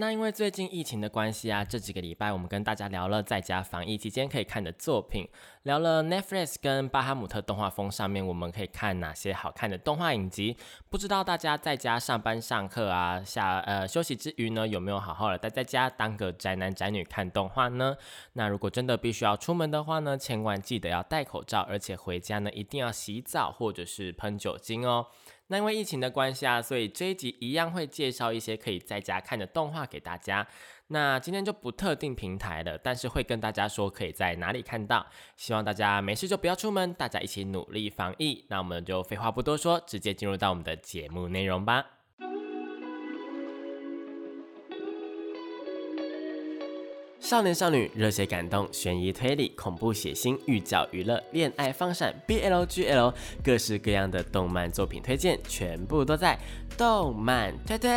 那因为最近疫情的关系啊，这几个礼拜我们跟大家聊了在家防疫期间可以看的作品，聊了 Netflix 跟巴哈姆特动画风上面我们可以看哪些好看的动画影集。不知道大家在家上班上课啊，下呃休息之余呢，有没有好好的待在家当个宅男宅女看动画呢？那如果真的必须要出门的话呢，千万记得要戴口罩，而且回家呢一定要洗澡或者是喷酒精哦。那因为疫情的关系啊，所以这一集一样会介绍一些可以在家看的动画给大家。那今天就不特定平台了，但是会跟大家说可以在哪里看到。希望大家没事就不要出门，大家一起努力防疫。那我们就废话不多说，直接进入到我们的节目内容吧。少年少女、热血感动、悬疑推理、恐怖血腥、寓教于乐、恋爱放闪、BLGL，各式各样的动漫作品推荐，全部都在动漫推推。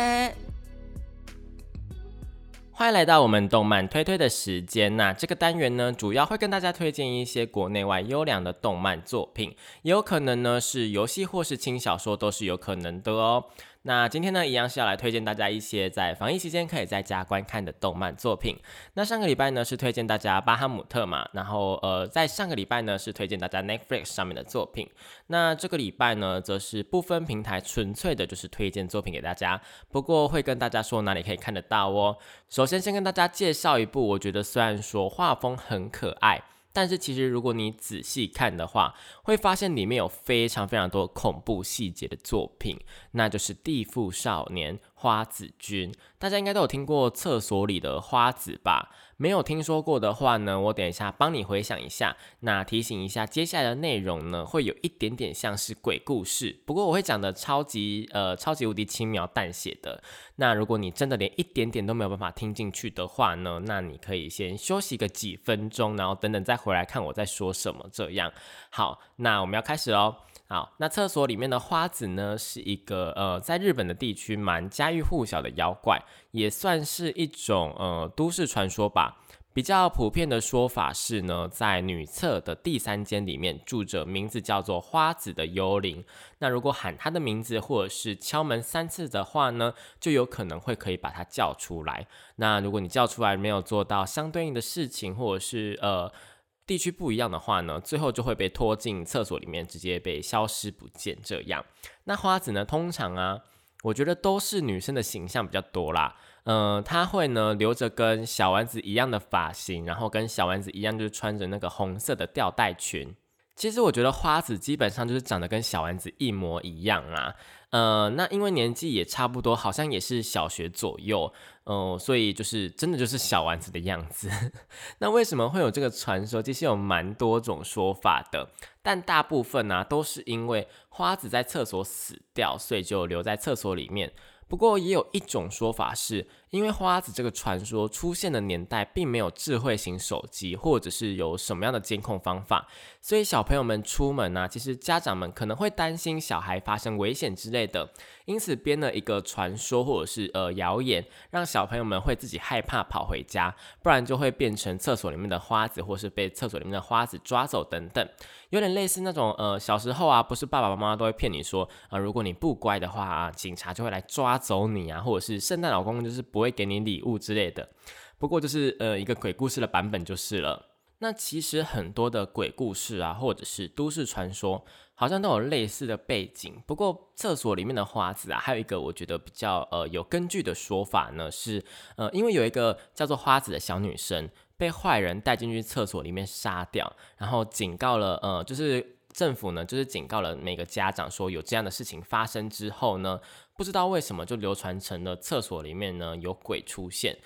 欢迎来到我们动漫推推的时间。那这个单元呢，主要会跟大家推荐一些国内外优良的动漫作品，也有可能呢是游戏或是轻小说，都是有可能的哦。那今天呢，一样是要来推荐大家一些在防疫期间可以在家观看的动漫作品。那上个礼拜呢是推荐大家巴哈姆特嘛，然后呃，在上个礼拜呢是推荐大家 Netflix 上面的作品。那这个礼拜呢，则是不分平台，纯粹的就是推荐作品给大家。不过会跟大家说哪里可以看得到哦。首先先跟大家介绍一部，我觉得虽然说画风很可爱。但是其实，如果你仔细看的话，会发现里面有非常非常多恐怖细节的作品，那就是《地缚少年》。花子君，大家应该都有听过厕所里的花子吧？没有听说过的话呢，我等一下帮你回想一下。那提醒一下，接下来的内容呢，会有一点点像是鬼故事，不过我会讲的超级呃超级无敌轻描淡写的。那如果你真的连一点点都没有办法听进去的话呢，那你可以先休息个几分钟，然后等等再回来看我在说什么。这样好，那我们要开始哦。好，那厕所里面的花子呢，是一个呃，在日本的地区蛮家喻户晓的妖怪，也算是一种呃都市传说吧。比较普遍的说法是呢，在女厕的第三间里面住着名字叫做花子的幽灵。那如果喊他的名字，或者是敲门三次的话呢，就有可能会可以把他叫出来。那如果你叫出来没有做到相对应的事情，或者是呃。地区不一样的话呢，最后就会被拖进厕所里面，直接被消失不见。这样，那花子呢，通常啊，我觉得都是女生的形象比较多啦。嗯，她会呢留着跟小丸子一样的发型，然后跟小丸子一样，就是穿着那个红色的吊带裙。其实我觉得花子基本上就是长得跟小丸子一模一样啊。呃，那因为年纪也差不多，好像也是小学左右，嗯，所以就是真的就是小丸子的样子。那为什么会有这个传说？其实有蛮多种说法的，但大部分呢都是因为花子在厕所死掉，所以就留在厕所里面。不过也有一种说法是。因为花子这个传说出现的年代，并没有智慧型手机，或者是有什么样的监控方法，所以小朋友们出门呢，其实家长们可能会担心小孩发生危险之类的，因此编了一个传说或者是呃谣言，让小朋友们会自己害怕跑回家，不然就会变成厕所里面的花子，或是被厕所里面的花子抓走等等，有点类似那种呃小时候啊，不是爸爸妈妈都会骗你说啊，如果你不乖的话啊，警察就会来抓走你啊，或者是圣诞老公公就是不。会给你礼物之类的，不过就是呃一个鬼故事的版本就是了。那其实很多的鬼故事啊，或者是都市传说，好像都有类似的背景。不过厕所里面的花子啊，还有一个我觉得比较呃有根据的说法呢，是呃因为有一个叫做花子的小女生被坏人带进去厕所里面杀掉，然后警告了呃就是政府呢就是警告了每个家长说有这样的事情发生之后呢。不知道为什么就流传成了厕所里面呢有鬼出现，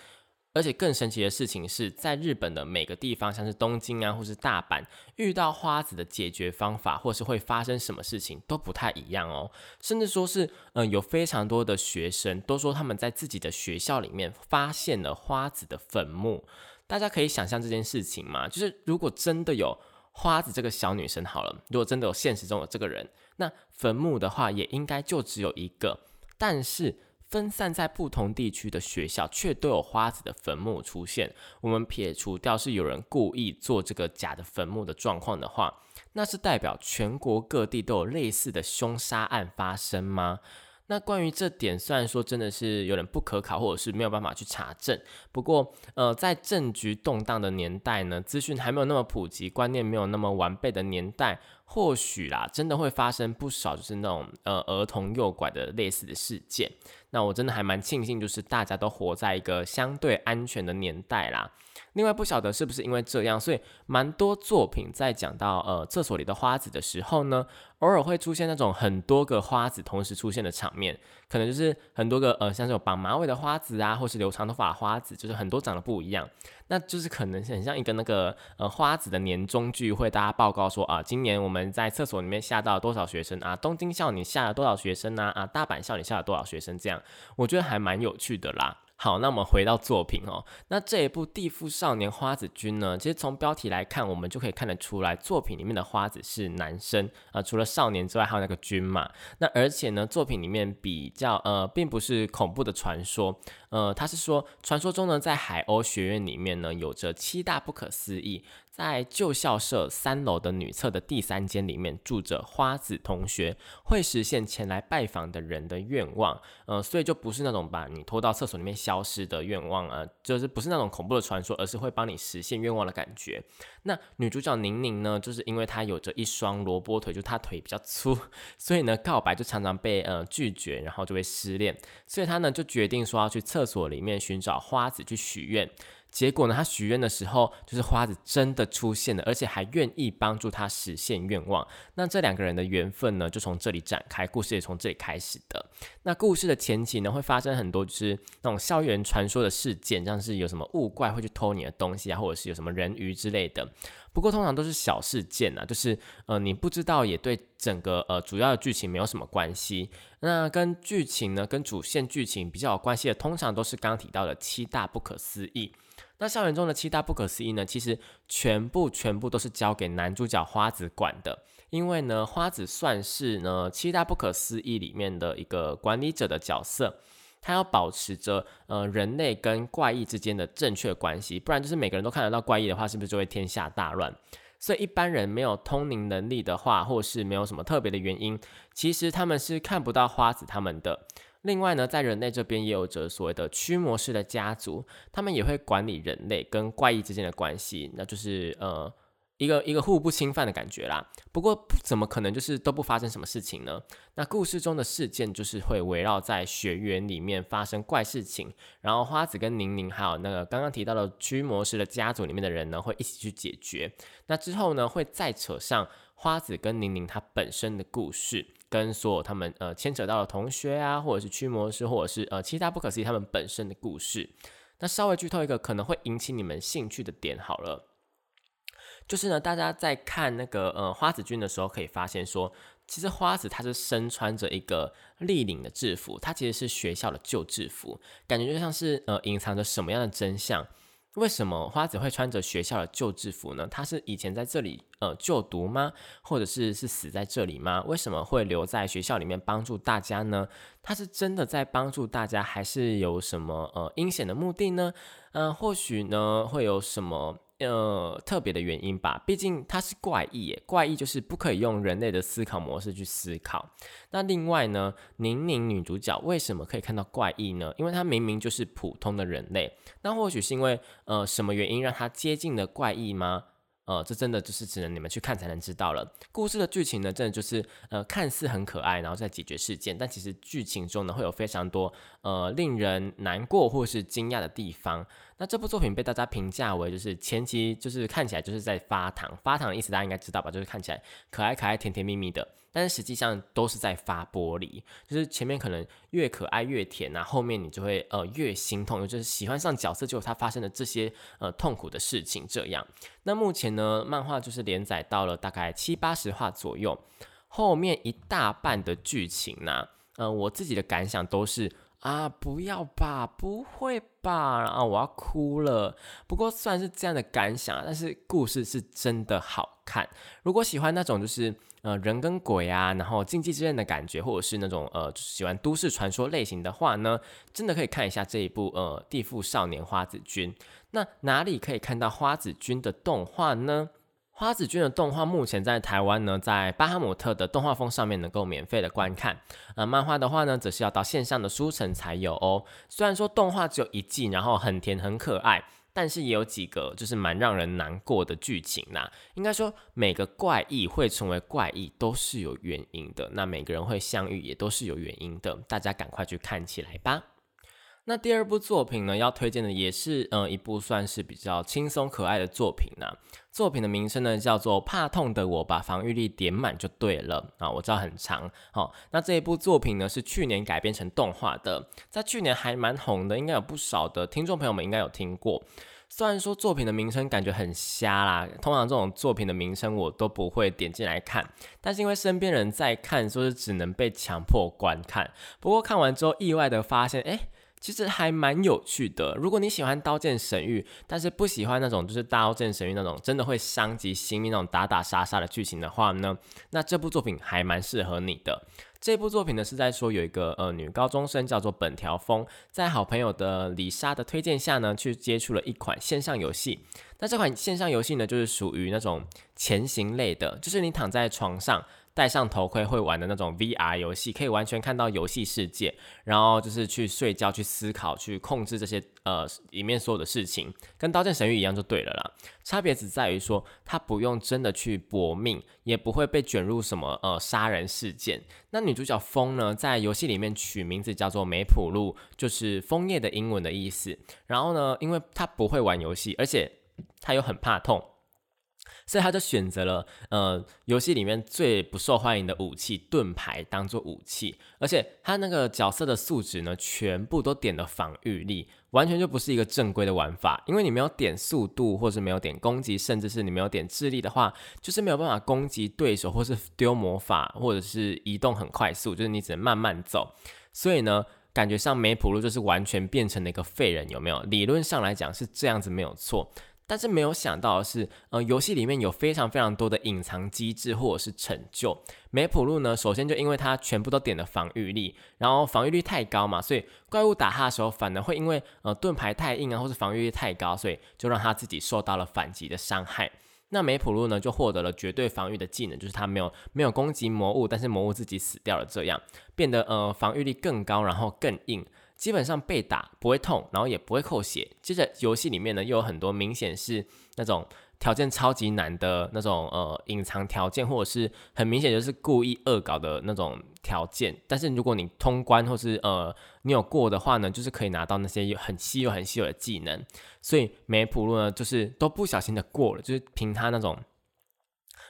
而且更神奇的事情是在日本的每个地方，像是东京啊，或是大阪，遇到花子的解决方法，或是会发生什么事情都不太一样哦。甚至说是，嗯，有非常多的学生都说他们在自己的学校里面发现了花子的坟墓。大家可以想象这件事情吗？就是如果真的有花子这个小女生，好了，如果真的有现实中有这个人，那坟墓的话也应该就只有一个，但是。分散在不同地区的学校，却都有花子的坟墓出现。我们撇除掉是有人故意做这个假的坟墓的状况的话，那是代表全国各地都有类似的凶杀案发生吗？那关于这点，虽然说真的是有点不可考，或者是没有办法去查证。不过，呃，在政局动荡的年代呢，资讯还没有那么普及，观念没有那么完备的年代，或许啦，真的会发生不少就是那种呃儿童诱拐的类似的事件。那我真的还蛮庆幸，就是大家都活在一个相对安全的年代啦。另外不晓得是不是因为这样，所以蛮多作品在讲到呃厕所里的花子的时候呢，偶尔会出现那种很多个花子同时出现的场面，可能就是很多个呃像这种绑马尾的花子啊，或是留长头发的花子，就是很多长得不一样，那就是可能很像一个那个呃花子的年终聚会，大家报告说啊，今年我们在厕所里面吓到了多少学生啊，东京校你吓了多少学生啊，啊大阪校你吓了多少学生，这样我觉得还蛮有趣的啦。好，那我们回到作品哦。那这一部《地缚少年花子君》呢，其实从标题来看，我们就可以看得出来，作品里面的花子是男生啊，除了少年之外，还有那个君嘛。那而且呢，作品里面比较呃，并不是恐怖的传说，呃，他是说传说中呢，在海鸥学院里面呢，有着七大不可思议。在旧校舍三楼的女厕的第三间里面住着花子同学，会实现前来拜访的人的愿望，呃，所以就不是那种把你拖到厕所里面消失的愿望啊，就是不是那种恐怖的传说，而是会帮你实现愿望的感觉。那女主角宁宁呢，就是因为她有着一双萝卜腿，就她腿比较粗，所以呢告白就常常被呃拒绝，然后就会失恋，所以她呢就决定说要去厕所里面寻找花子去许愿。结果呢？他许愿的时候，就是花子真的出现了，而且还愿意帮助他实现愿望。那这两个人的缘分呢，就从这里展开，故事也从这里开始的。那故事的前期呢，会发生很多就是那种校园传说的事件，像是有什么物怪会去偷你的东西啊，或者是有什么人鱼之类的。不过通常都是小事件啊，就是呃你不知道，也对整个呃主要的剧情没有什么关系。那跟剧情呢，跟主线剧情比较有关系的，通常都是刚提到的七大不可思议。那校园中的七大不可思议呢？其实全部全部都是交给男主角花子管的，因为呢，花子算是呢七大不可思议里面的一个管理者的角色，他要保持着呃人类跟怪异之间的正确关系，不然就是每个人都看得到怪异的话，是不是就会天下大乱？所以一般人没有通灵能力的话，或是没有什么特别的原因，其实他们是看不到花子他们的。另外呢，在人类这边也有着所谓的驱魔师的家族，他们也会管理人类跟怪异之间的关系，那就是呃一个一个互不侵犯的感觉啦。不过怎么可能就是都不发生什么事情呢？那故事中的事件就是会围绕在学园里面发生怪事情，然后花子跟宁宁还有那个刚刚提到的驱魔师的家族里面的人呢，会一起去解决。那之后呢，会再扯上花子跟宁宁他本身的故事。跟所有他们呃牵扯到的同学啊，或者是驱魔师，或者是呃其他不可思议他们本身的故事。那稍微剧透一个可能会引起你们兴趣的点好了，就是呢，大家在看那个呃花子君的时候，可以发现说，其实花子她是身穿着一个立领的制服，它其实是学校的旧制服，感觉就像是呃隐藏着什么样的真相。为什么花子会穿着学校的旧制服呢？他是以前在这里呃就读吗？或者是是死在这里吗？为什么会留在学校里面帮助大家呢？他是真的在帮助大家，还是有什么呃阴险的目的呢？嗯，或许呢会有什么？呃，特别的原因吧，毕竟它是怪异耶，怪异就是不可以用人类的思考模式去思考。那另外呢，宁宁女主角为什么可以看到怪异呢？因为她明明就是普通的人类，那或许是因为呃什么原因让她接近了怪异吗？呃，这真的就是只能你们去看才能知道了。故事的剧情呢，真的就是呃，看似很可爱，然后再解决事件，但其实剧情中呢，会有非常多呃令人难过或是惊讶的地方。那这部作品被大家评价为就是前期就是看起来就是在发糖，发糖的意思大家应该知道吧？就是看起来可爱可爱、甜甜蜜蜜的，但是实际上都是在发玻璃，就是前面可能越可爱越甜啊，后面你就会呃越心痛，就是喜欢上角色就他发生的这些呃痛苦的事情这样。那目前呢，漫画就是连载到了大概七八十话左右，后面一大半的剧情呢，呃，我自己的感想都是。啊，不要吧，不会吧，啊，我要哭了。不过虽然是这样的感想，但是故事是真的好看。如果喜欢那种就是呃人跟鬼啊，然后禁忌之刃的感觉，或者是那种呃就是喜欢都市传说类型的话呢，真的可以看一下这一部呃《地缚少年花子君》。那哪里可以看到花子君的动画呢？花子君的动画目前在台湾呢，在巴哈姆特的动画风上面能够免费的观看。呃，漫画的话呢，则是要到线上的书城才有哦。虽然说动画只有一季，然后很甜很可爱，但是也有几个就是蛮让人难过的剧情呐。应该说每个怪异会成为怪异都是有原因的，那每个人会相遇也都是有原因的。大家赶快去看起来吧。那第二部作品呢，要推荐的也是呃一部算是比较轻松可爱的作品呢。作品的名称呢叫做《怕痛的我把防御力点满就对了》啊，我知道很长。好，那这一部作品呢是去年改编成动画的，在去年还蛮红的，应该有不少的听众朋友们应该有听过。虽然说作品的名称感觉很瞎啦，通常这种作品的名称我都不会点进来看，但是因为身边人在看，说是只能被强迫观看。不过看完之后，意外的发现，哎。其实还蛮有趣的。如果你喜欢《刀剑神域》，但是不喜欢那种就是《刀剑神域》那种真的会伤及心命那种打打杀杀的剧情的话呢，那这部作品还蛮适合你的。这部作品呢是在说有一个呃女高中生叫做本条风，在好朋友的李莎的推荐下呢，去接触了一款线上游戏。那这款线上游戏呢，就是属于那种前行类的，就是你躺在床上。戴上头盔会玩的那种 VR 游戏，可以完全看到游戏世界，然后就是去睡觉、去思考、去控制这些呃里面所有的事情，跟《刀剑神域》一样就对了啦。差别只在于说，它不用真的去搏命，也不会被卷入什么呃杀人事件。那女主角风呢，在游戏里面取名字叫做梅普露，就是枫叶的英文的意思。然后呢，因为她不会玩游戏，而且她又很怕痛。所以他就选择了呃游戏里面最不受欢迎的武器盾牌当做武器，而且他那个角色的素质呢，全部都点了防御力，完全就不是一个正规的玩法。因为你没有点速度，或是没有点攻击，甚至是你没有点智力的话，就是没有办法攻击对手，或是丢魔法，或者是移动很快速，就是你只能慢慢走。所以呢，感觉上梅普路就是完全变成了一个废人，有没有？理论上来讲是这样子，没有错。但是没有想到的是，呃，游戏里面有非常非常多的隐藏机制或者是成就。梅普路呢，首先就因为它全部都点了防御力，然后防御力太高嘛，所以怪物打他的时候，反而会因为呃盾牌太硬啊，或是防御力太高，所以就让他自己受到了反击的伤害。那梅普路呢，就获得了绝对防御的技能，就是他没有没有攻击魔物，但是魔物自己死掉了，这样变得呃防御力更高，然后更硬。基本上被打不会痛，然后也不会扣血。接着游戏里面呢，又有很多明显是那种条件超级难的那种呃隐藏条件，或者是很明显就是故意恶搞的那种条件。但是如果你通关或是呃你有过的话呢，就是可以拿到那些有很稀有很稀有的技能。所以梅普路呢，就是都不小心的过了，就是凭他那种。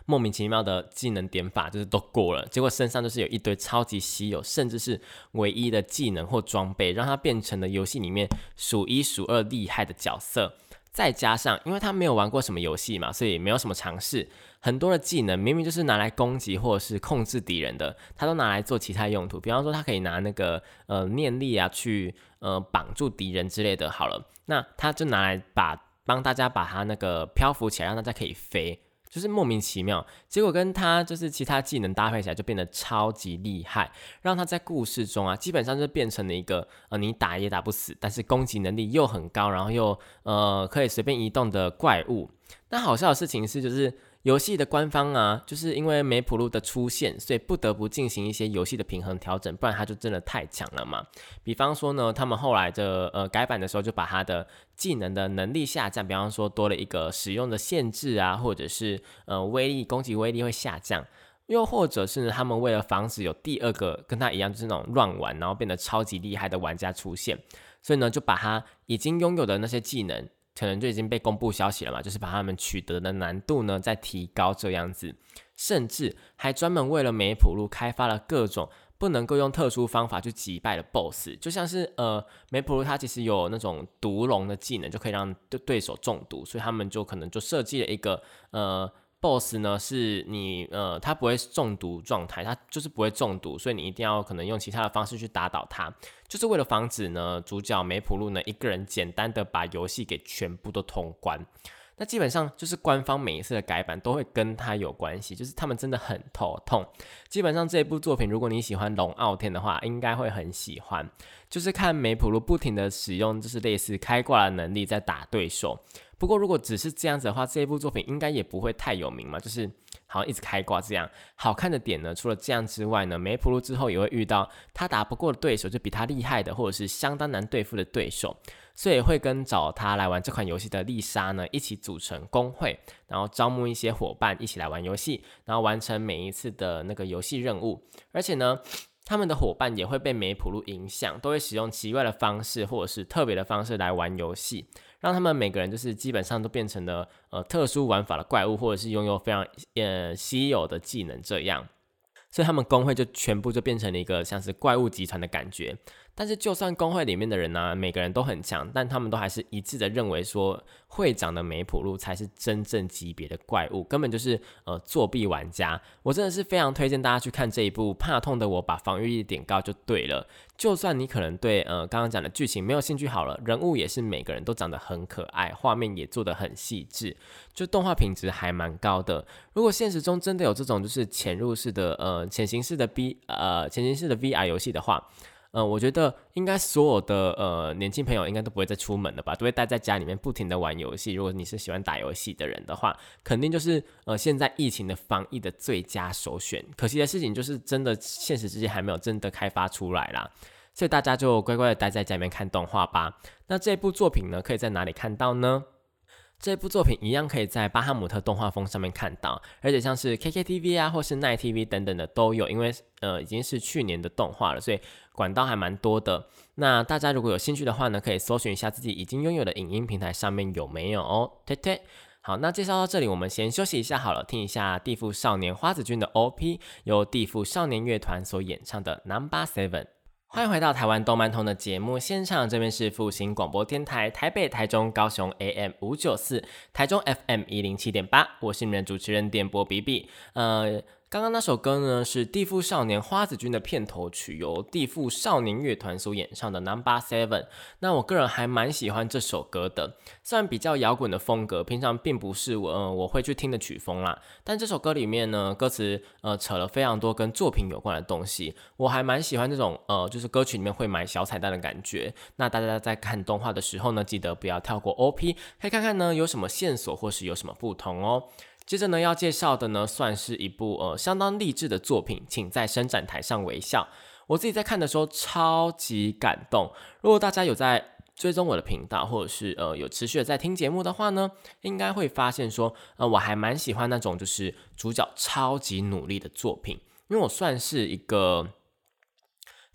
莫名其妙的技能点法就是都过了，结果身上就是有一堆超级稀有，甚至是唯一的技能或装备，让他变成了游戏里面数一数二厉害的角色。再加上，因为他没有玩过什么游戏嘛，所以没有什么尝试，很多的技能明明就是拿来攻击或者是控制敌人的，他都拿来做其他用途。比方说，他可以拿那个呃念力啊去呃绑住敌人之类的。好了，那他就拿来把帮大家把他那个漂浮起来，让大家可以飞。就是莫名其妙，结果跟他就是其他技能搭配起来就变得超级厉害，让他在故事中啊，基本上就变成了一个呃你打也打不死，但是攻击能力又很高，然后又呃可以随便移动的怪物。那好笑的事情是，就是。游戏的官方啊，就是因为梅普路的出现，所以不得不进行一些游戏的平衡调整，不然他就真的太强了嘛。比方说呢，他们后来的呃改版的时候，就把他的技能的能力下降，比方说多了一个使用的限制啊，或者是呃威力攻击威力会下降，又或者是他们为了防止有第二个跟他一样就是那种乱玩，然后变得超级厉害的玩家出现。所以呢，就把他已经拥有的那些技能，可能就已经被公布消息了嘛，就是把他们取得的难度呢再提高这样子，甚至还专门为了梅普路开发了各种。不能够用特殊方法去击败的 BOSS，就像是呃梅普鲁他其实有那种毒龙的技能，就可以让对对手中毒，所以他们就可能就设计了一个呃 BOSS 呢，是你呃他不会中毒状态，他就是不会中毒，所以你一定要可能用其他的方式去打倒他，就是为了防止呢主角梅普路呢一个人简单的把游戏给全部都通关。那基本上就是官方每一次的改版都会跟他有关系，就是他们真的很头痛。基本上这一部作品，如果你喜欢龙傲天的话，应该会很喜欢。就是看梅普露不停的使用，就是类似开挂的能力在打对手。不过如果只是这样子的话，这一部作品应该也不会太有名嘛。就是好像一直开挂这样。好看的点呢，除了这样之外呢，梅普路之后也会遇到他打不过的对手，就比他厉害的，或者是相当难对付的对手。所以会跟找他来玩这款游戏的丽莎呢一起组成工会，然后招募一些伙伴一起来玩游戏，然后完成每一次的那个游戏任务。而且呢，他们的伙伴也会被梅普路影响，都会使用奇怪的方式或者是特别的方式来玩游戏，让他们每个人就是基本上都变成了呃特殊玩法的怪物，或者是拥有非常呃稀有的技能这样。所以他们工会就全部就变成了一个像是怪物集团的感觉。但是，就算工会里面的人呢，每个人都很强，但他们都还是一致的认为说，会长的梅普路才是真正级别的怪物，根本就是呃作弊玩家。我真的是非常推荐大家去看这一部，怕痛的我把防御力点高就对了。就算你可能对呃刚刚讲的剧情没有兴趣，好了，人物也是每个人都长得很可爱，画面也做得很细致，就动画品质还蛮高的。如果现实中真的有这种就是潜入式的呃潜行式的 B 呃潜行式的 VR 游戏的话。嗯，我觉得应该所有的呃年轻朋友应该都不会再出门了吧，都会待在家里面不停的玩游戏。如果你是喜欢打游戏的人的话，肯定就是呃现在疫情的防疫的最佳首选。可惜的事情就是真的现实世界还没有真的开发出来啦，所以大家就乖乖的待在家里面看动画吧。那这部作品呢，可以在哪里看到呢？这部作品一样可以在巴哈姆特动画风上面看到，而且像是 KKTV 啊，或是奈 TV 等等的都有，因为呃已经是去年的动画了，所以管道还蛮多的。那大家如果有兴趣的话呢，可以搜寻一下自己已经拥有的影音平台上面有没有哦。推推，好，那介绍到这里，我们先休息一下好了，听一下地富少年花子君的 OP，由地富少年乐团所演唱的 Number Seven。欢迎回到台湾动漫通的节目现场，这边是复兴广播电台台北、台中、高雄 AM 五九四，台中 FM 一零七点八，我是你们的主持人电波比比，呃。刚刚那首歌呢，是《地富少年花子君》的片头曲，由地富少年乐团所演唱的《Number Seven》。那我个人还蛮喜欢这首歌的，虽然比较摇滚的风格，平常并不是我呃我会去听的曲风啦。但这首歌里面呢，歌词呃扯了非常多跟作品有关的东西，我还蛮喜欢这种呃就是歌曲里面会埋小彩蛋的感觉。那大家在看动画的时候呢，记得不要跳过 OP，可以看看呢有什么线索或是有什么不同哦。接着呢，要介绍的呢，算是一部呃相当励志的作品，请在伸展台上微笑。我自己在看的时候超级感动。如果大家有在追踪我的频道，或者是呃有持续的在听节目的话呢，应该会发现说，呃我还蛮喜欢那种就是主角超级努力的作品，因为我算是一个。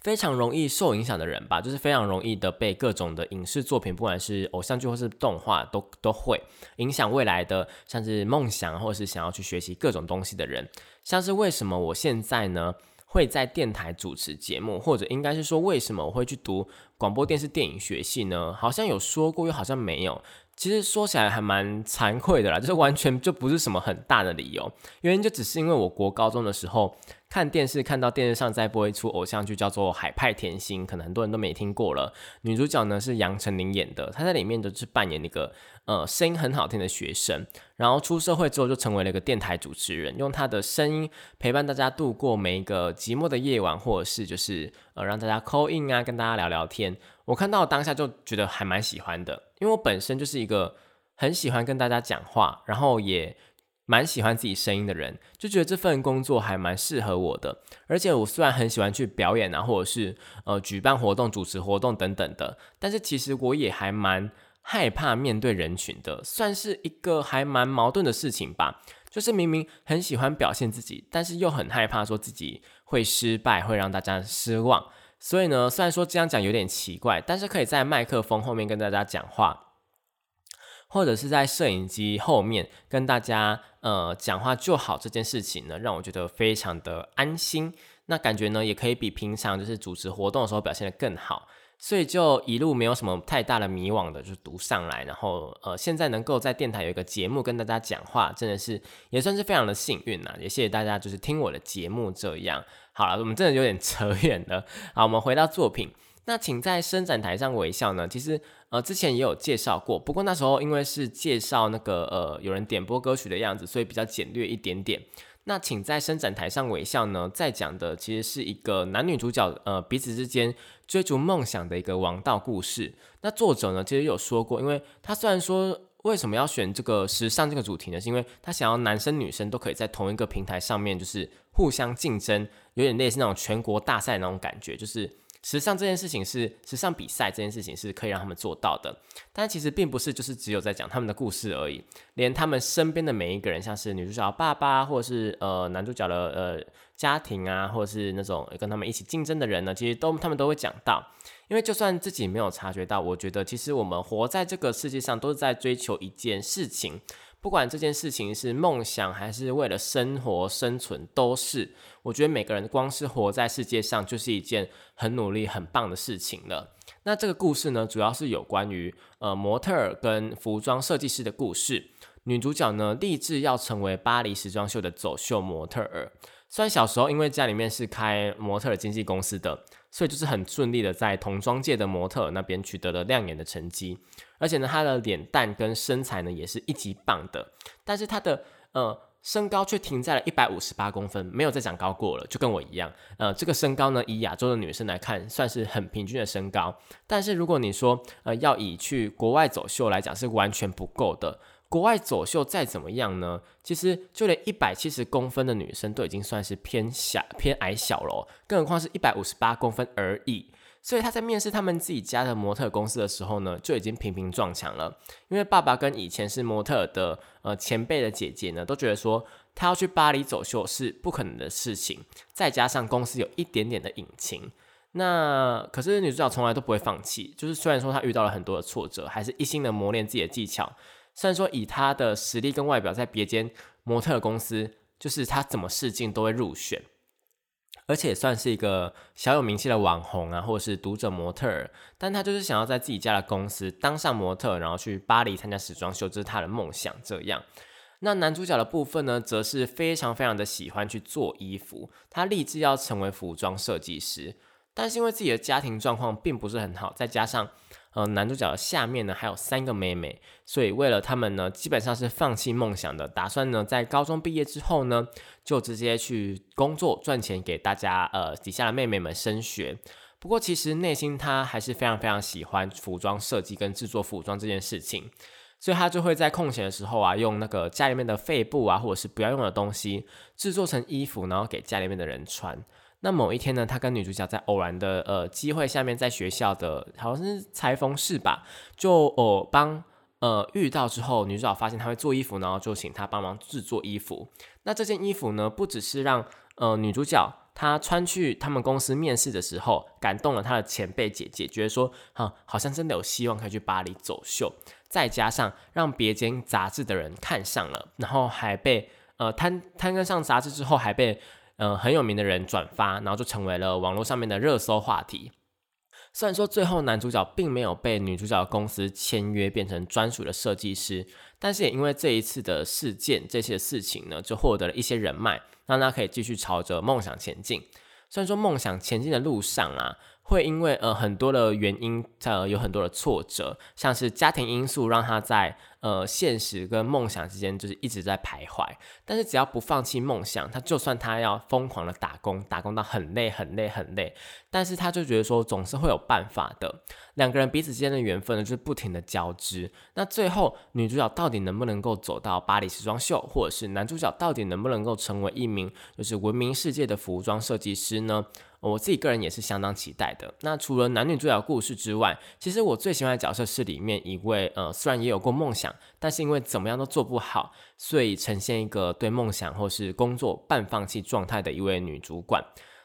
非常容易受影响的人吧，就是非常容易的被各种的影视作品，不管是偶像剧或是动画，都都会影响未来的，像是梦想或是想要去学习各种东西的人。像是为什么我现在呢会在电台主持节目，或者应该是说为什么我会去读广播电视电影学系呢？好像有说过，又好像没有。其实说起来还蛮惭愧的啦，就是完全就不是什么很大的理由，原因就只是因为我国高中的时候。看电视看到电视上在播一出偶像剧，叫做《海派甜心》，可能很多人都没听过了。女主角呢是杨丞琳演的，她在里面就是扮演一个呃声音很好听的学生，然后出社会之后就成为了一个电台主持人，用她的声音陪伴大家度过每一个寂寞的夜晚，或者是就是呃让大家 call in 啊，跟大家聊聊天。我看到当下就觉得还蛮喜欢的，因为我本身就是一个很喜欢跟大家讲话，然后也。蛮喜欢自己声音的人，就觉得这份工作还蛮适合我的。而且我虽然很喜欢去表演啊，或者是呃举办活动、主持活动等等的，但是其实我也还蛮害怕面对人群的，算是一个还蛮矛盾的事情吧。就是明明很喜欢表现自己，但是又很害怕说自己会失败，会让大家失望。所以呢，虽然说这样讲有点奇怪，但是可以在麦克风后面跟大家讲话，或者是在摄影机后面跟大家呃讲话就好，这件事情呢，让我觉得非常的安心。那感觉呢，也可以比平常就是主持活动的时候表现的更好。所以就一路没有什么太大的迷惘的就读上来，然后呃，现在能够在电台有一个节目跟大家讲话，真的是也算是非常的幸运呐。也谢谢大家就是听我的节目这样。好了，我们真的有点 扯远了。好，我们回到作品。那请在伸展台上微笑呢？其实呃之前也有介绍过，不过那时候因为是介绍那个呃有人点播歌曲的样子，所以比较简略一点点。那请在伸展台上微笑呢，在讲的其实是一个男女主角呃彼此之间追逐梦想的一个王道故事。那作者呢其实有说过，因为他虽然说为什么要选这个时尚这个主题呢？是因为他想要男生女生都可以在同一个平台上面就是互相竞争，有点类似那种全国大赛那种感觉，就是。时尚这件事情是时尚比赛这件事情是可以让他们做到的，但其实并不是就是只有在讲他们的故事而已，连他们身边的每一个人，像是女主角爸爸，或者是呃男主角的呃家庭啊，或者是那种跟他们一起竞争的人呢，其实都他们都会讲到，因为就算自己没有察觉到，我觉得其实我们活在这个世界上都是在追求一件事情。不管这件事情是梦想还是为了生活生存，都是我觉得每个人光是活在世界上就是一件很努力很棒的事情了。那这个故事呢，主要是有关于呃模特儿跟服装设计师的故事。女主角呢立志要成为巴黎时装秀的走秀模特儿。虽然小时候因为家里面是开模特儿经纪公司的，所以就是很顺利的在童装界的模特儿那边取得了亮眼的成绩。而且呢，她的脸蛋跟身材呢也是一级棒的，但是她的呃身高却停在了一百五十八公分，没有再长高过了，就跟我一样。呃，这个身高呢，以亚洲的女生来看，算是很平均的身高。但是如果你说呃要以去国外走秀来讲，是完全不够的。国外走秀再怎么样呢，其实就连一百七十公分的女生都已经算是偏小偏矮小了，更何况是一百五十八公分而已。所以他在面试他们自己家的模特公司的时候呢，就已经频频撞墙了。因为爸爸跟以前是模特的呃前辈的姐姐呢，都觉得说他要去巴黎走秀是不可能的事情。再加上公司有一点点的隐情，那可是女主角从来都不会放弃。就是虽然说她遇到了很多的挫折，还是一心的磨练自己的技巧。虽然说以她的实力跟外表，在别间模特公司，就是她怎么试镜都会入选。而且算是一个小有名气的网红啊，或者是读者模特儿，但他就是想要在自己家的公司当上模特，然后去巴黎参加时装秀，这是他的梦想。这样，那男主角的部分呢，则是非常非常的喜欢去做衣服，他立志要成为服装设计师，但是因为自己的家庭状况并不是很好，再加上。呃，男主角的下面呢还有三个妹妹，所以为了他们呢，基本上是放弃梦想的，打算呢在高中毕业之后呢，就直接去工作赚钱，给大家呃底下的妹妹们升学。不过其实内心他还是非常非常喜欢服装设计跟制作服装这件事情，所以他就会在空闲的时候啊，用那个家里面的废布啊，或者是不要用的东西制作成衣服，然后给家里面的人穿。那某一天呢，他跟女主角在偶然的呃机会下面，在学校的好像是裁缝室吧，就哦帮呃遇到之后，女主角发现他会做衣服，然后就请他帮忙制作衣服。那这件衣服呢，不只是让呃女主角她穿去他们公司面试的时候，感动了她的前辈姐姐，觉得说哈好像真的有希望可以去巴黎走秀，再加上让别间杂志的人看上了，然后还被呃摊摊跟上杂志之后还被。嗯，很有名的人转发，然后就成为了网络上面的热搜话题。虽然说最后男主角并没有被女主角公司签约变成专属的设计师，但是也因为这一次的事件，这些事情呢，就获得了一些人脉，让他可以继续朝着梦想前进。虽然说梦想前进的路上啊。会因为呃很多的原因，呃有很多的挫折，像是家庭因素让他在呃现实跟梦想之间就是一直在徘徊。但是只要不放弃梦想，他就算他要疯狂的打工，打工到很累很累很累，但是他就觉得说总是会有办法的。两个人彼此之间的缘分呢，就是不停的交织。那最后女主角到底能不能够走到巴黎时装秀，或者是男主角到底能不能够成为一名就是闻名世界的服装设计师呢？我自己个人也是相当期待的。那除了男女主角故事之外，其实我最喜欢的角色是里面一位呃，虽然也有过梦想，但是因为怎么样都做不好，所以呈现一个对梦想或是工作半放弃状态的一位女主管。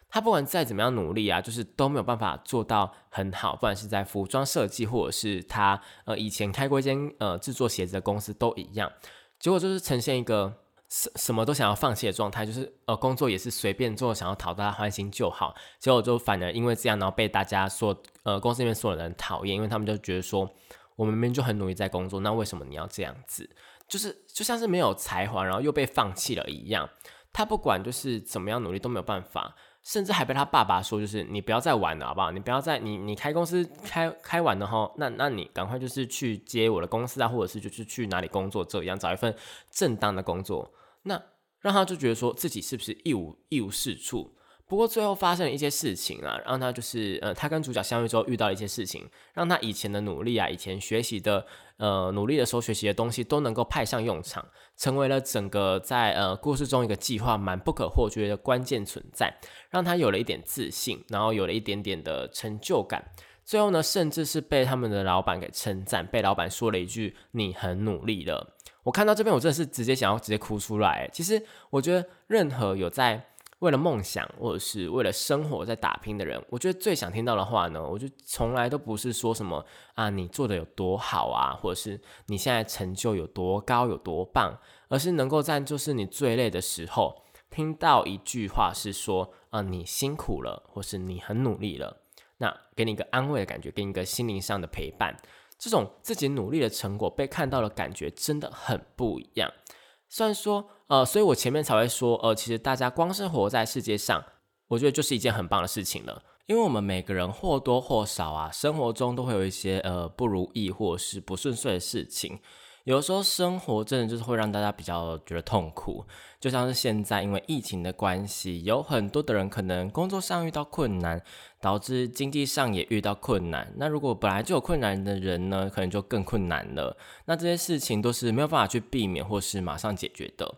她不管再怎么样努力啊，就是都没有办法做到很好，不管是在服装设计，或者是她呃以前开过一间呃制作鞋子的公司都一样，结果就是呈现一个什什么都想要放弃的状态，就是呃工作也是随便做，想要讨大家欢心就好，结果就反而因为这样，然后被大家说呃公司里面所有人讨厌，因为他们就觉得说我明明就很努力在工作，那为什么你要这样子？就是就像是没有才华，然后又被放弃了一样。他不管就是怎么样努力都没有办法，甚至还被他爸爸说，就是你不要再玩了，好不好？你不要再你你开公司开开完了哈，那那你赶快就是去接我的公司啊，或者是就是去哪里工作这样，找一份正当的工作。那让他就觉得说自己是不是一无一无是处？不过最后发生了一些事情啊，让他就是呃，他跟主角相遇之后遇到了一些事情，让他以前的努力啊，以前学习的呃努力的时候学习的东西都能够派上用场，成为了整个在呃故事中一个计划蛮不可或缺的关键存在，让他有了一点自信，然后有了一点点的成就感。最后呢，甚至是被他们的老板给称赞，被老板说了一句“你很努力了”。我看到这边，我真的是直接想要直接哭出来。其实我觉得任何有在为了梦想或者是为了生活在打拼的人，我觉得最想听到的话呢，我就从来都不是说什么啊你做的有多好啊，或者是你现在成就有多高有多棒，而是能够在就是你最累的时候听到一句话是说啊你辛苦了，或是你很努力了，那给你一个安慰的感觉，给你一个心灵上的陪伴，这种自己努力的成果被看到的感觉真的很不一样。虽然说，呃，所以我前面才会说，呃，其实大家光是活在世界上，我觉得就是一件很棒的事情了。因为我们每个人或多或少啊，生活中都会有一些呃不如意或是不顺遂的事情。有时候生活真的就是会让大家比较觉得痛苦，就像是现在因为疫情的关系，有很多的人可能工作上遇到困难，导致经济上也遇到困难。那如果本来就有困难的人呢，可能就更困难了。那这些事情都是没有办法去避免或是马上解决的。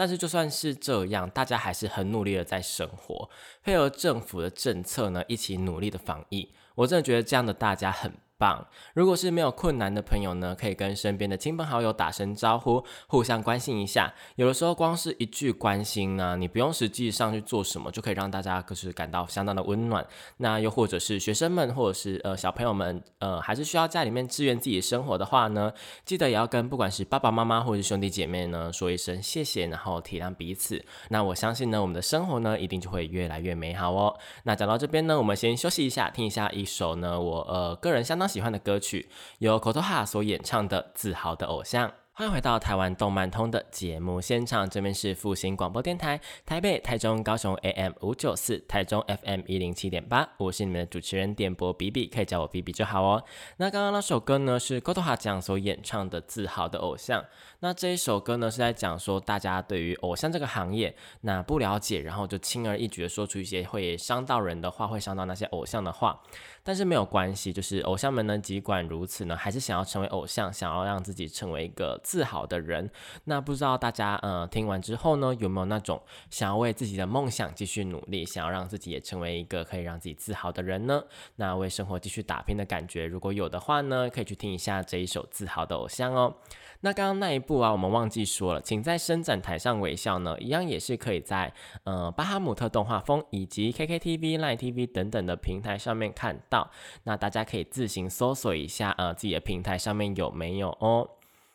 但是就算是这样，大家还是很努力的在生活，配合政府的政策呢，一起努力的防疫。我真的觉得这样的大家很。棒！如果是没有困难的朋友呢，可以跟身边的亲朋好友打声招呼，互相关心一下。有的时候光是一句关心呢，你不用实际上去做什么，就可以让大家就是感到相当的温暖。那又或者是学生们，或者是呃小朋友们，呃还是需要家里面支援自己的生活的话呢，记得也要跟不管是爸爸妈妈或者是兄弟姐妹呢说一声谢谢，然后体谅彼此。那我相信呢，我们的生活呢一定就会越来越美好哦。那讲到这边呢，我们先休息一下，听一下一首呢我呃个人相当。喜欢的歌曲由 Kotoha 所演唱的《自豪的偶像》。欢迎回到台湾动漫通的节目现场，这边是复兴广播电台，台北、台中、高雄 AM 五九四，台中 FM 一零七点八，我是你们的主持人电波比比，可以叫我比比就好哦。那刚刚那首歌呢，是 Kotoha 酱所演唱的《自豪的偶像》。那这一首歌呢，是在讲说大家对于偶像这个行业那不了解，然后就轻而易举的说出一些会伤到人的话，会伤到那些偶像的话。但是没有关系，就是偶像们呢，尽管如此呢，还是想要成为偶像，想要让自己成为一个自豪的人。那不知道大家呃听完之后呢，有没有那种想要为自己的梦想继续努力，想要让自己也成为一个可以让自己自豪的人呢？那为生活继续打拼的感觉，如果有的话呢，可以去听一下这一首《自豪的偶像》哦。那刚刚那一不啊，我们忘记说了，请在伸展台上微笑呢，一样也是可以在呃巴哈姆特动画风以及 KKTV、Line TV 等等的平台上面看到。那大家可以自行搜索一下，呃，自己的平台上面有没有哦。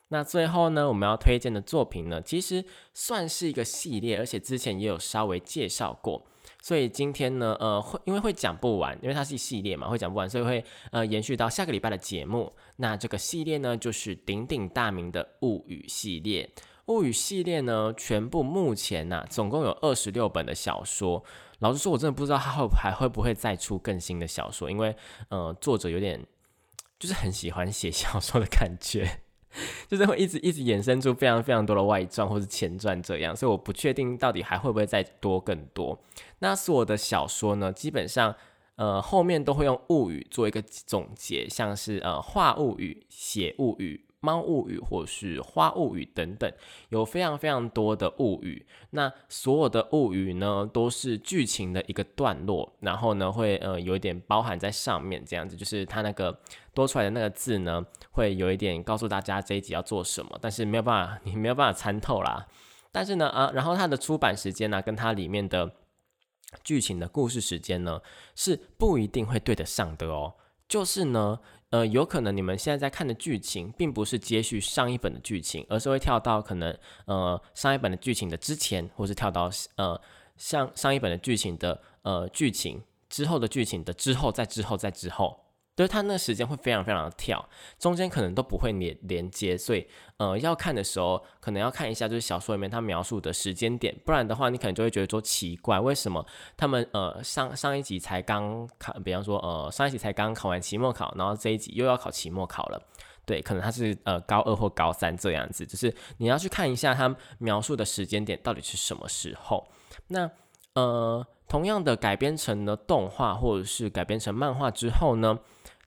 那最后呢，我们要推荐的作品呢，其实算是一个系列，而且之前也有稍微介绍过。所以今天呢，呃，会因为会讲不完，因为它是一系列嘛，会讲不完，所以会呃延续到下个礼拜的节目。那这个系列呢，就是鼎鼎大名的物语系列。物语系列呢，全部目前呢，总共有二十六本的小说。老实说，我真的不知道它会还会不会再出更新的小说，因为呃，作者有点就是很喜欢写小说的感觉。就是会一直一直衍生出非常非常多的外传或是前传这样，所以我不确定到底还会不会再多更多。那所有的小说呢，基本上呃后面都会用物语做一个总结，像是呃画物语、写物语。猫物语或是花物语等等，有非常非常多的物语。那所有的物语呢，都是剧情的一个段落，然后呢，会呃有一点包含在上面，这样子就是它那个多出来的那个字呢，会有一点告诉大家这一集要做什么，但是没有办法，你没有办法参透啦。但是呢，啊，然后它的出版时间呢，跟它里面的。剧情的故事时间呢，是不一定会对得上的哦。就是呢，呃，有可能你们现在在看的剧情，并不是接续上一本的剧情，而是会跳到可能呃上一本的剧情的之前，或是跳到呃上上一本的剧情的呃剧情之后的剧情的之后，再之后再之后。就是它那时间会非常非常的跳，中间可能都不会连连接，所以呃要看的时候可能要看一下就是小说里面它描述的时间点，不然的话你可能就会觉得说奇怪，为什么他们呃上上一集才刚考，比方说呃上一集才刚考完期末考，然后这一集又要考期末考了，对，可能他是呃高二或高三这样子，就是你要去看一下他描述的时间点到底是什么时候。那呃同样的改编成了动画或者是改编成漫画之后呢？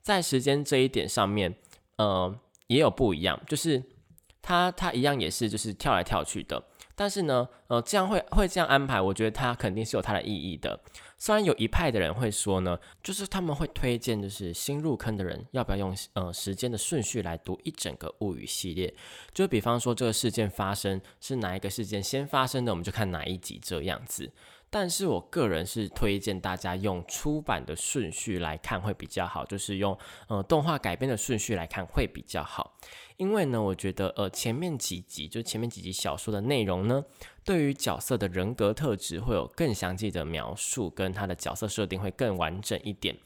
在时间这一点上面，呃，也有不一样，就是它它一样也是就是跳来跳去的，但是呢，呃，这样会会这样安排，我觉得它肯定是有它的意义的。虽然有一派的人会说呢，就是他们会推荐，就是新入坑的人要不要用呃时间的顺序来读一整个物语系列，就比方说这个事件发生是哪一个事件先发生的，我们就看哪一集这样子。但是我个人是推荐大家用出版的顺序来看会比较好，就是用呃动画改编的顺序来看会比较好。因为呢，我觉得呃前面几集就前面几集小说的内容呢，对于角色的人格特质会有更详细的描述，跟他的角色设定会更完整一点。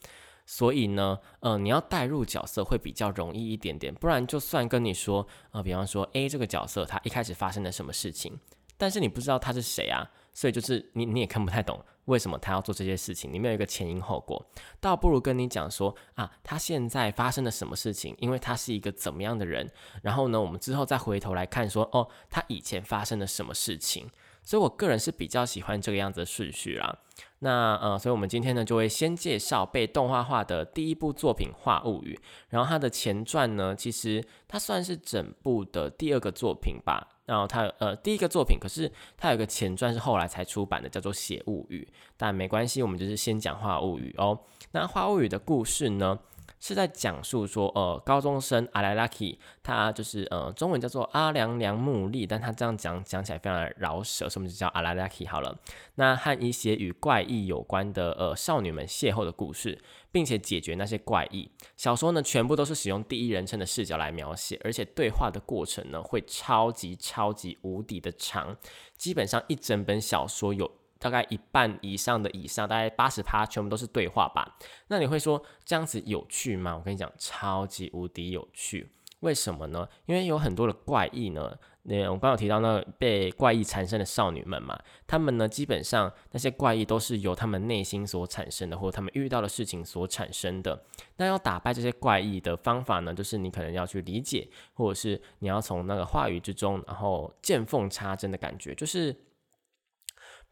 所以呢，呃，你要带入角色会比较容易一点点。不然就算跟你说，呃，比方说 A 这个角色他一开始发生了什么事情，但是你不知道他是谁啊。所以就是你你也看不太懂为什么他要做这些事情，里面有一个前因后果，倒不如跟你讲说啊，他现在发生了什么事情，因为他是一个怎么样的人，然后呢，我们之后再回头来看说，哦，他以前发生了什么事情。所以我个人是比较喜欢这个样子的顺序啦。那呃，所以我们今天呢就会先介绍被动画化的第一部作品《画物语》，然后它的前传呢，其实它算是整部的第二个作品吧。然后他呃第一个作品，可是他有个前传是后来才出版的，叫做《写物语》，但没关系，我们就是先讲《话物语》哦。那《话物语》的故事呢？是在讲述说，呃，高中生阿莱拉基，他就是呃，中文叫做阿良良木利，但他这样讲讲起来非常的饶舌，所以就叫阿莱拉基好了。那和一些与怪异有关的呃少女们邂逅的故事，并且解决那些怪异。小说呢，全部都是使用第一人称的视角来描写，而且对话的过程呢，会超级超级无敌的长，基本上一整本小说有。大概一半以上的以上，大概八十趴全部都是对话吧。那你会说这样子有趣吗？我跟你讲，超级无敌有趣。为什么呢？因为有很多的怪异呢。那我刚有提到那被怪异缠身的少女们嘛，她们呢基本上那些怪异都是由她们内心所产生的，或者她们遇到的事情所产生的。那要打败这些怪异的方法呢，就是你可能要去理解，或者是你要从那个话语之中，然后见缝插针的感觉，就是。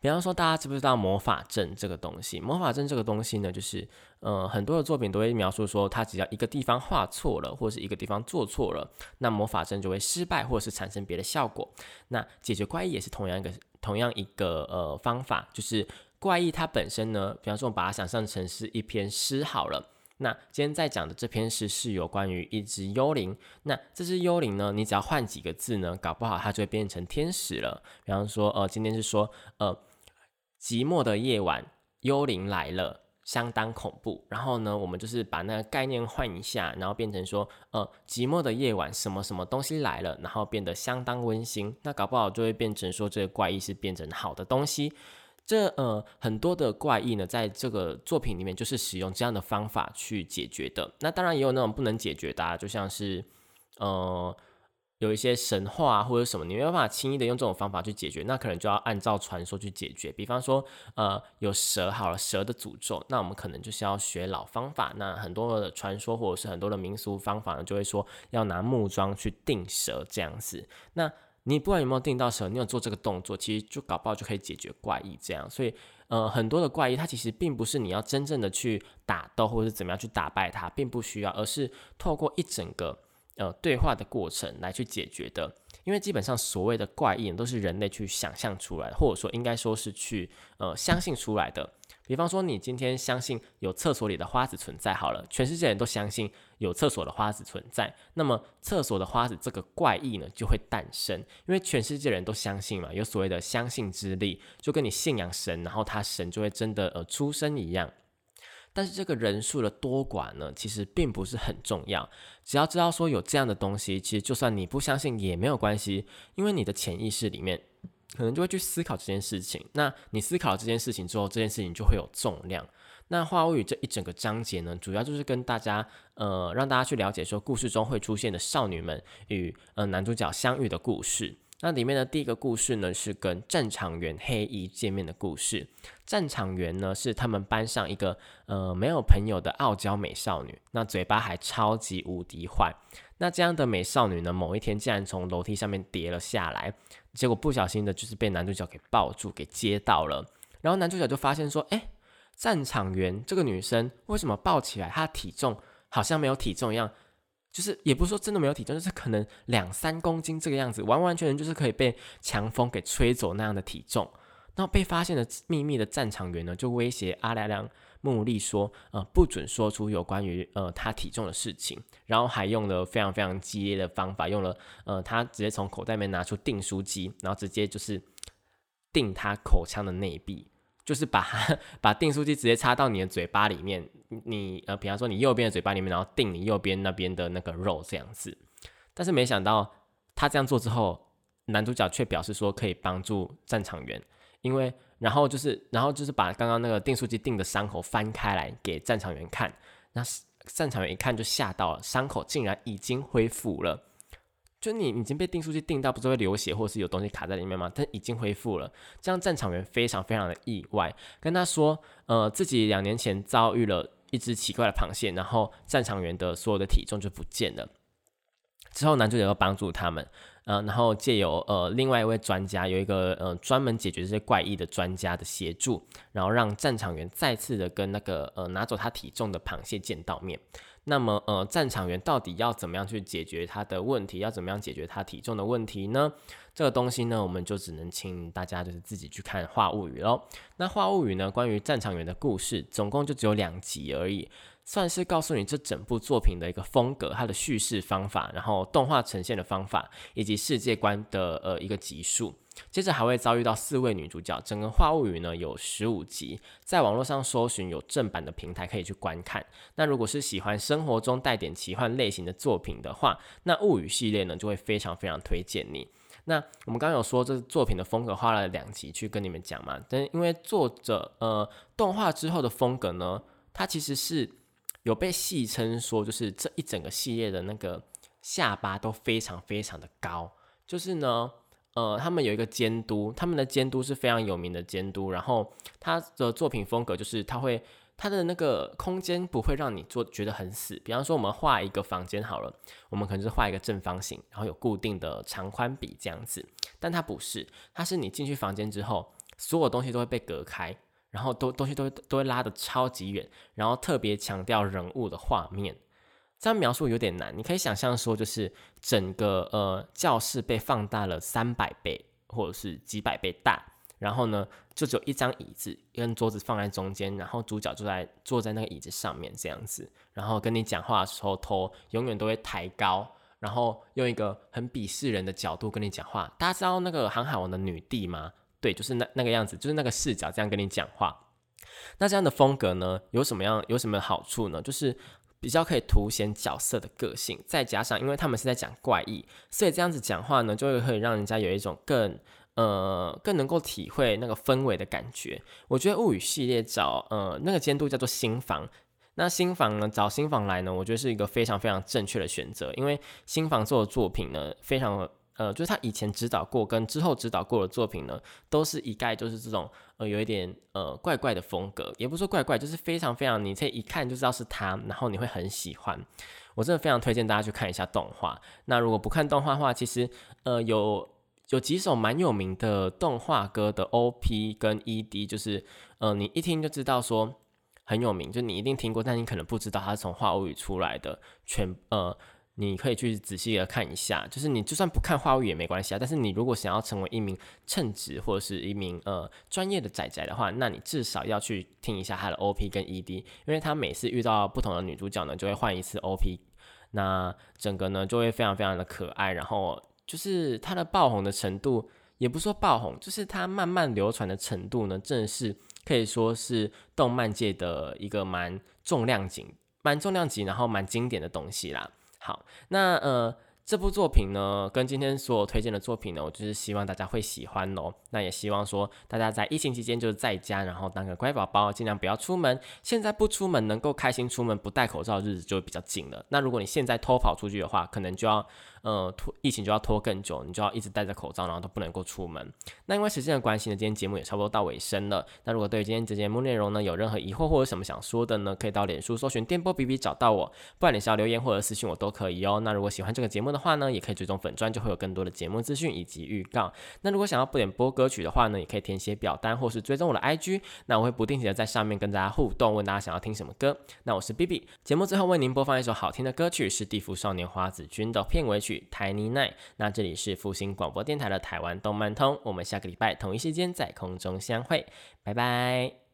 比方说，大家知不知道魔法阵这个东西？魔法阵这个东西呢，就是呃，很多的作品都会描述说，它只要一个地方画错了，或者是一个地方做错了，那魔法阵就会失败，或者是产生别的效果。那解决怪异也是同样一个同样一个呃方法，就是怪异它本身呢，比方说，我把它想象成是一篇诗好了。那今天在讲的这篇诗是有关于一只幽灵。那这只幽灵呢，你只要换几个字呢，搞不好它就会变成天使了。比方说，呃，今天是说，呃。寂寞的夜晚，幽灵来了，相当恐怖。然后呢，我们就是把那个概念换一下，然后变成说，呃，寂寞的夜晚，什么什么东西来了，然后变得相当温馨。那搞不好就会变成说，这个怪异是变成好的东西。这呃，很多的怪异呢，在这个作品里面就是使用这样的方法去解决的。那当然也有那种不能解决的，啊就像是，呃。有一些神话或者什么，你没有办法轻易的用这种方法去解决，那可能就要按照传说去解决。比方说，呃，有蛇好了，蛇的诅咒，那我们可能就是要学老方法。那很多的传说或者是很多的民俗方法呢，就会说要拿木桩去定蛇这样子。那你不管有没有定到蛇，你有做这个动作，其实就搞不好就可以解决怪异这样。所以，呃，很多的怪异它其实并不是你要真正的去打斗或者是怎么样去打败它，并不需要，而是透过一整个。呃，对话的过程来去解决的，因为基本上所谓的怪异都是人类去想象出来的，或者说应该说是去呃相信出来的。比方说，你今天相信有厕所里的花子存在，好了，全世界人都相信有厕所的花子存在，那么厕所的花子这个怪异呢就会诞生，因为全世界人都相信嘛，有所谓的相信之力，就跟你信仰神，然后他神就会真的呃出生一样。但是这个人数的多寡呢，其实并不是很重要。只要知道说有这样的东西，其实就算你不相信也没有关系，因为你的潜意识里面可能就会去思考这件事情。那你思考这件事情之后，这件事情就会有重量。那《花物语》这一整个章节呢，主要就是跟大家呃，让大家去了解说故事中会出现的少女们与呃男主角相遇的故事。那里面的第一个故事呢，是跟战场员黑衣见面的故事。战场员呢，是他们班上一个呃没有朋友的傲娇美少女，那嘴巴还超级无敌坏。那这样的美少女呢，某一天竟然从楼梯上面跌了下来，结果不小心的就是被男主角给抱住，给接到了。然后男主角就发现说，哎，战场员这个女生为什么抱起来，她的体重好像没有体重一样？就是也不是说真的没有体重，就是可能两三公斤这个样子，完完全全就是可以被强风给吹走那样的体重。然后被发现的秘密的战场员呢，就威胁阿良良木利说，呃，不准说出有关于呃他体重的事情。然后还用了非常非常激烈的方法，用了呃他直接从口袋里面拿出订书机，然后直接就是订他口腔的内壁。就是把 把订书机直接插到你的嘴巴里面，你呃，比方说你右边的嘴巴里面，然后订你右边那边的那个肉这样子。但是没想到他这样做之后，男主角却表示说可以帮助战场员，因为然后就是然后就是把刚刚那个订书机订的伤口翻开来给战场员看，那战场员一看就吓到了，伤口竟然已经恢复了。就你已经被订书机订到，不是会流血或是有东西卡在里面吗？但已经恢复了，这样战场员非常非常的意外，跟他说，呃，自己两年前遭遇了一只奇怪的螃蟹，然后战场员的所有的体重就不见了。之后男主角又帮助他们，呃，然后借由呃另外一位专家，有一个呃专门解决这些怪异的专家的协助，然后让战场员再次的跟那个呃拿走他体重的螃蟹见到面。那么，呃，战场员到底要怎么样去解决他的问题？要怎么样解决他体重的问题呢？这个东西呢，我们就只能请大家就是自己去看《画物语》喽。那《画物语》呢，关于战场员的故事，总共就只有两集而已，算是告诉你这整部作品的一个风格、它的叙事方法，然后动画呈现的方法，以及世界观的呃一个集数。接着还会遭遇到四位女主角，整个《画物语》呢有十五集，在网络上搜寻有正版的平台可以去观看。那如果是喜欢生活中带点奇幻类型的作品的话，那《物语》系列呢就会非常非常推荐你。那我们刚刚有说这作品的风格，花了两集去跟你们讲嘛，但因为作者呃动画之后的风格呢，它其实是有被戏称说，就是这一整个系列的那个下巴都非常非常的高，就是呢。呃，他们有一个监督，他们的监督是非常有名的监督。然后他的作品风格就是他会他的那个空间不会让你做觉得很死。比方说，我们画一个房间好了，我们可能是画一个正方形，然后有固定的长宽比这样子。但它不是，它是你进去房间之后，所有东西都会被隔开，然后都东西都都会拉的超级远，然后特别强调人物的画面。这样描述有点难，你可以想象说，就是整个呃教室被放大了三百倍或者是几百倍大，然后呢，就只有一张椅子跟桌子放在中间，然后主角坐在坐在那个椅子上面这样子，然后跟你讲话的时候头永远都会抬高，然后用一个很鄙视人的角度跟你讲话。大家知道那个航海王的女帝吗？对，就是那那个样子，就是那个视角这样跟你讲话。那这样的风格呢，有什么样有什么好处呢？就是。比较可以凸显角色的个性，再加上因为他们是在讲怪异，所以这样子讲话呢，就会可以让人家有一种更呃更能够体会那个氛围的感觉。我觉得物语系列找呃那个监督叫做新房，那新房呢找新房来呢，我觉得是一个非常非常正确的选择，因为新房做的作品呢非常。呃，就是他以前指导过跟之后指导过的作品呢，都是一概就是这种呃有一点呃怪怪的风格，也不说怪怪，就是非常非常，你这一看就知道是他，然后你会很喜欢。我真的非常推荐大家去看一下动画。那如果不看动画的话，其实呃有有几首蛮有名的动画歌的 OP 跟 ED，就是呃你一听就知道说很有名，就你一定听过，但你可能不知道它是从画物语出来的。全呃。你可以去仔细的看一下，就是你就算不看话语也没关系啊。但是你如果想要成为一名称职或者是一名呃专业的仔仔的话，那你至少要去听一下他的 OP 跟 ED，因为他每次遇到不同的女主角呢，就会换一次 OP，那整个呢就会非常非常的可爱。然后就是他的爆红的程度，也不说爆红，就是他慢慢流传的程度呢，正是可以说是动漫界的一个蛮重量级、蛮重量级，然后蛮经典的东西啦。好，那呃，这部作品呢，跟今天所有推荐的作品呢，我就是希望大家会喜欢哦。那也希望说大家在疫情期间就是在家，然后当个乖宝宝，尽量不要出门。现在不出门，能够开心出门，不戴口罩的，日子就会比较紧了。那如果你现在偷跑出去的话，可能就要。呃，拖疫情就要拖更久，你就要一直戴着口罩，然后都不能够出门。那因为时间的关系呢，今天节目也差不多到尾声了。那如果对于今天这节目内容呢有任何疑惑或者什么想说的呢，可以到脸书搜寻电波 B B 找到我，不管你是要留言或者私信我都可以哦。那如果喜欢这个节目的话呢，也可以追踪粉砖，就会有更多的节目资讯以及预告。那如果想要不点播歌曲的话呢，也可以填写表单或是追踪我的 IG，那我会不定期的在上面跟大家互动，问大家想要听什么歌。那我是 B B，节目最后为您播放一首好听的歌曲，是地府少年花子君的片尾曲《Tiny Night》。那这里是复兴广播电台的台湾动漫通，我们下个礼拜同一时间在空中相会，拜拜。